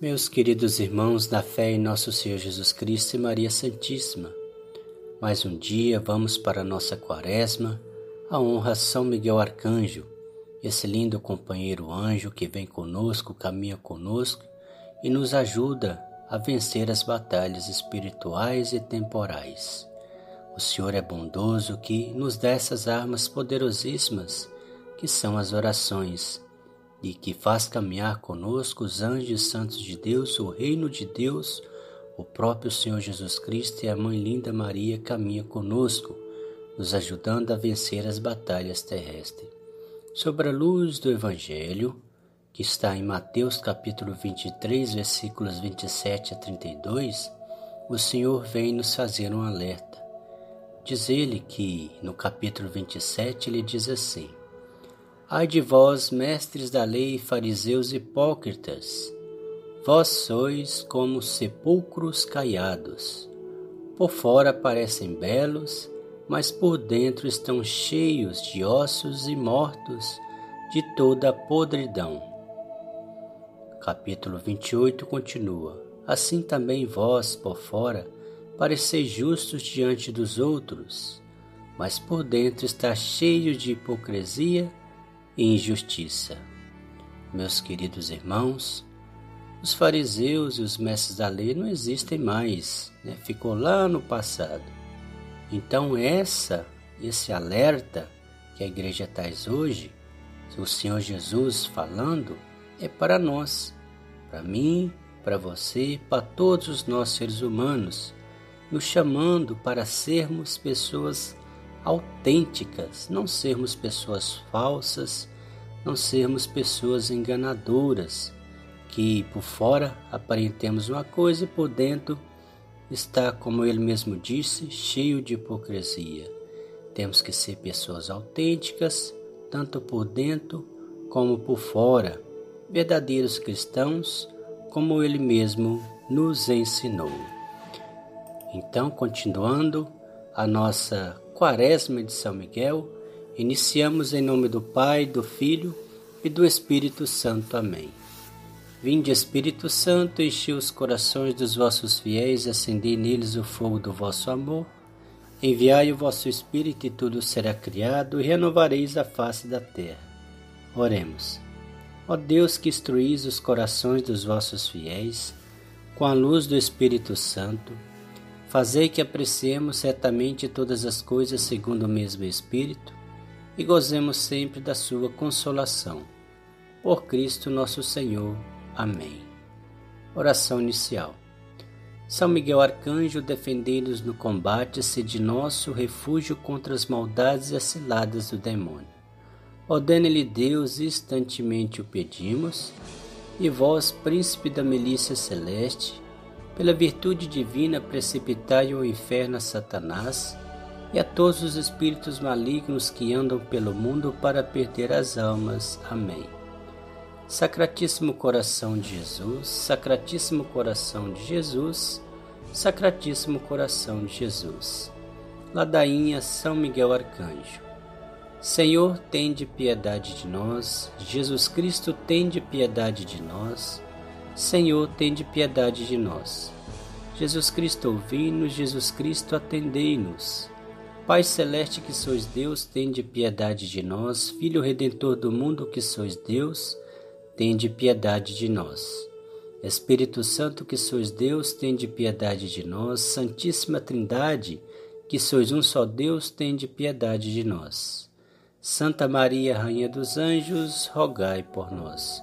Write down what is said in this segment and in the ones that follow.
Meus queridos irmãos da fé em nosso Senhor Jesus Cristo e Maria Santíssima, mais um dia vamos para a nossa quaresma, a honra São Miguel Arcanjo, esse lindo companheiro anjo que vem conosco, caminha conosco e nos ajuda a vencer as batalhas espirituais e temporais. O Senhor é bondoso que nos dá essas armas poderosíssimas que são as orações e que faz caminhar conosco os anjos santos de Deus, o reino de Deus, o próprio Senhor Jesus Cristo e a Mãe linda Maria caminha conosco, nos ajudando a vencer as batalhas terrestres. Sobre a luz do Evangelho, que está em Mateus capítulo 23, versículos 27 a 32, o Senhor vem nos fazer um alerta. Diz ele que no capítulo 27 ele diz assim: Ai de vós, mestres da lei, fariseus hipócritas, vós sois como sepulcros caiados. Por fora parecem belos, mas por dentro estão cheios de ossos e mortos de toda a podridão. Capítulo 28 continua: Assim também vós, por fora, pareceis justos diante dos outros, mas por dentro está cheio de hipocrisia e injustiça. Meus queridos irmãos, os fariseus e os mestres da lei não existem mais, né? ficou lá no passado. Então essa, esse alerta que a igreja traz hoje, o Senhor Jesus falando, é para nós, para mim, para você, para todos os nossos seres humanos, nos chamando para sermos pessoas autênticas, não sermos pessoas falsas, não sermos pessoas enganadoras, que por fora aparentemos uma coisa e por dentro está, como ele mesmo disse, cheio de hipocrisia. Temos que ser pessoas autênticas, tanto por dentro como por fora, verdadeiros cristãos, como ele mesmo nos ensinou. Então, continuando a nossa Quaresma de São Miguel, iniciamos em nome do Pai, do Filho e do Espírito Santo. Amém. Vinde, Espírito Santo, enche os corações dos vossos fiéis acendei neles o fogo do vosso amor. Enviai o vosso Espírito e tudo será criado e renovareis a face da terra. Oremos. Ó Deus que instruís os corações dos vossos fiéis com a luz do Espírito Santo, Fazei que apreciemos certamente todas as coisas segundo o mesmo Espírito e gozemos sempre da Sua consolação. Por Cristo nosso Senhor. Amém. Oração inicial. São Miguel Arcanjo, defendei-nos no combate, sede nosso refúgio contra as maldades e as ciladas do demônio. Ordene-lhe Deus, instantemente o pedimos, e vós, príncipe da milícia celeste, pela virtude divina, precipitai ao inferno a Satanás e a todos os espíritos malignos que andam pelo mundo para perder as almas. Amém. Sacratíssimo coração de Jesus, Sacratíssimo coração de Jesus, Sacratíssimo coração de Jesus. Ladainha São Miguel Arcanjo. Senhor, tende piedade de nós. Jesus Cristo, tende piedade de nós. Senhor, tende piedade de nós. Jesus Cristo, ouvi-nos, Jesus Cristo, atendei-nos. Pai celeste que sois Deus, tende piedade de nós. Filho redentor do mundo que sois Deus, tende piedade de nós. Espírito Santo que sois Deus, tende piedade de nós. Santíssima Trindade, que sois um só Deus, tende piedade de nós. Santa Maria, Rainha dos Anjos, rogai por nós.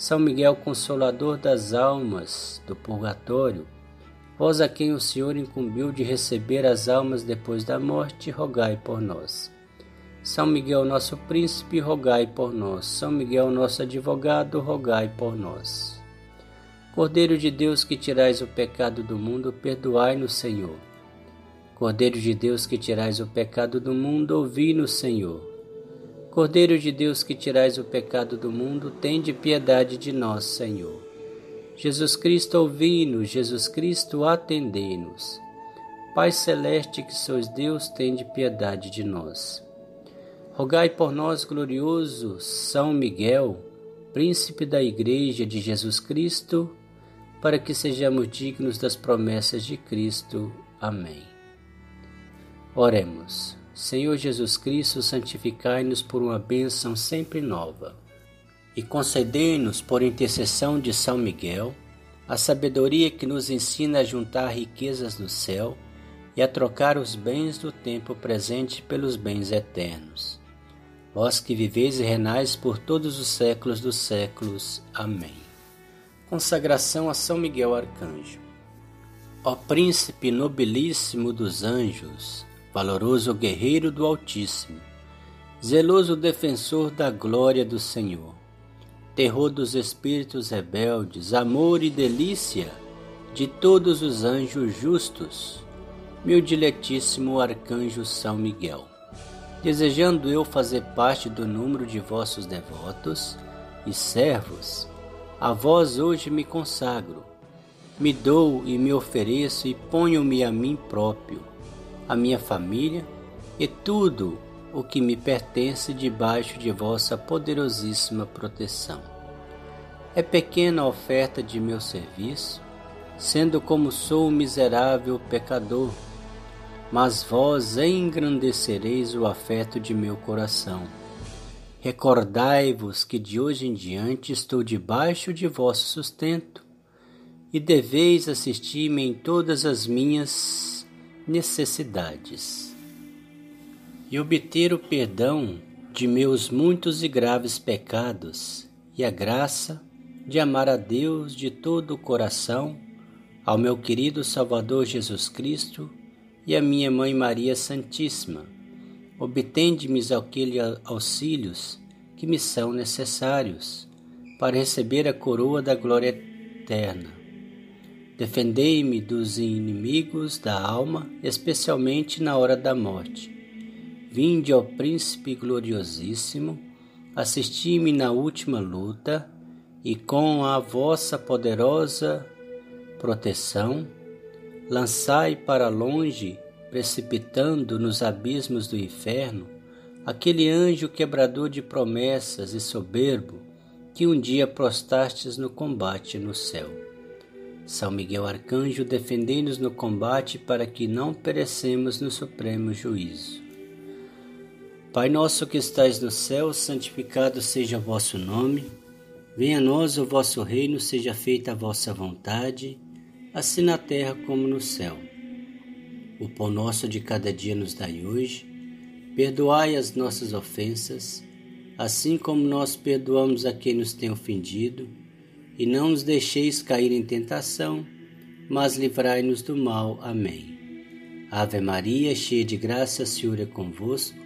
São Miguel, consolador das almas do purgatório, vós a quem o Senhor incumbiu de receber as almas depois da morte, rogai por nós. São Miguel, nosso príncipe, rogai por nós. São Miguel, nosso advogado, rogai por nós. Cordeiro de Deus que tirais o pecado do mundo, perdoai-nos, Senhor. Cordeiro de Deus que tirais o pecado do mundo, ouvi-nos, Senhor. Cordeiro de Deus que tirais o pecado do mundo, tende piedade de nós, Senhor. Jesus Cristo, ouvi-nos, Jesus Cristo, atendei-nos. Pai celeste que sois Deus, tende piedade de nós. Rogai por nós, glorioso São Miguel, príncipe da Igreja de Jesus Cristo, para que sejamos dignos das promessas de Cristo. Amém. Oremos. Senhor Jesus Cristo, santificai-nos por uma bênção sempre nova e concedei-nos, por intercessão de São Miguel, a sabedoria que nos ensina a juntar riquezas do céu e a trocar os bens do tempo presente pelos bens eternos. Vós que viveis e renais por todos os séculos dos séculos. Amém. Consagração a São Miguel Arcanjo. Ó Príncipe nobilíssimo dos anjos, valoroso guerreiro do Altíssimo, zeloso defensor da glória do Senhor, terror dos espíritos rebeldes, amor e delícia de todos os anjos justos, meu diletíssimo arcanjo São Miguel. Desejando eu fazer parte do número de vossos devotos e servos, a vós hoje me consagro, me dou e me ofereço e ponho-me a mim próprio a minha família e tudo o que me pertence debaixo de vossa poderosíssima proteção. É pequena a oferta de meu serviço, sendo como sou um miserável pecador, mas vós engrandecereis o afeto de meu coração. Recordai-vos que de hoje em diante estou debaixo de vosso sustento, e deveis assistir-me em todas as minhas necessidades e obter o perdão de meus muitos e graves pecados e a graça de amar a Deus de todo o coração, ao meu querido Salvador Jesus Cristo e a minha Mãe Maria Santíssima. Obtende-me aqueles auxílios que me são necessários para receber a coroa da glória eterna Defendei-me dos inimigos da alma, especialmente na hora da morte. Vinde ao Príncipe gloriosíssimo, assisti-me na última luta, e com a vossa poderosa proteção, lançai para longe, precipitando nos abismos do inferno, aquele anjo quebrador de promessas e soberbo que um dia prostastes no combate no céu. São Miguel Arcanjo, defendei-nos no combate para que não perecemos no supremo juízo. Pai nosso que estais no céu, santificado seja o vosso nome. Venha a nós o vosso reino, seja feita a vossa vontade, assim na terra como no céu. O pão nosso de cada dia nos dai hoje. Perdoai as nossas ofensas, assim como nós perdoamos a quem nos tem ofendido e não nos deixeis cair em tentação, mas livrai-nos do mal. Amém. Ave Maria, cheia de graça, o Senhor é convosco.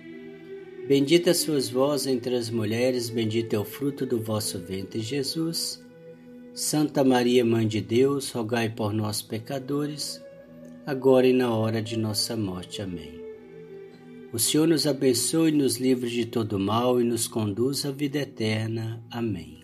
Bendita sois vós entre as mulheres, bendito é o fruto do vosso ventre, Jesus. Santa Maria, Mãe de Deus, rogai por nós, pecadores, agora e na hora de nossa morte. Amém. O Senhor nos abençoe, nos livre de todo mal e nos conduz à vida eterna. Amém.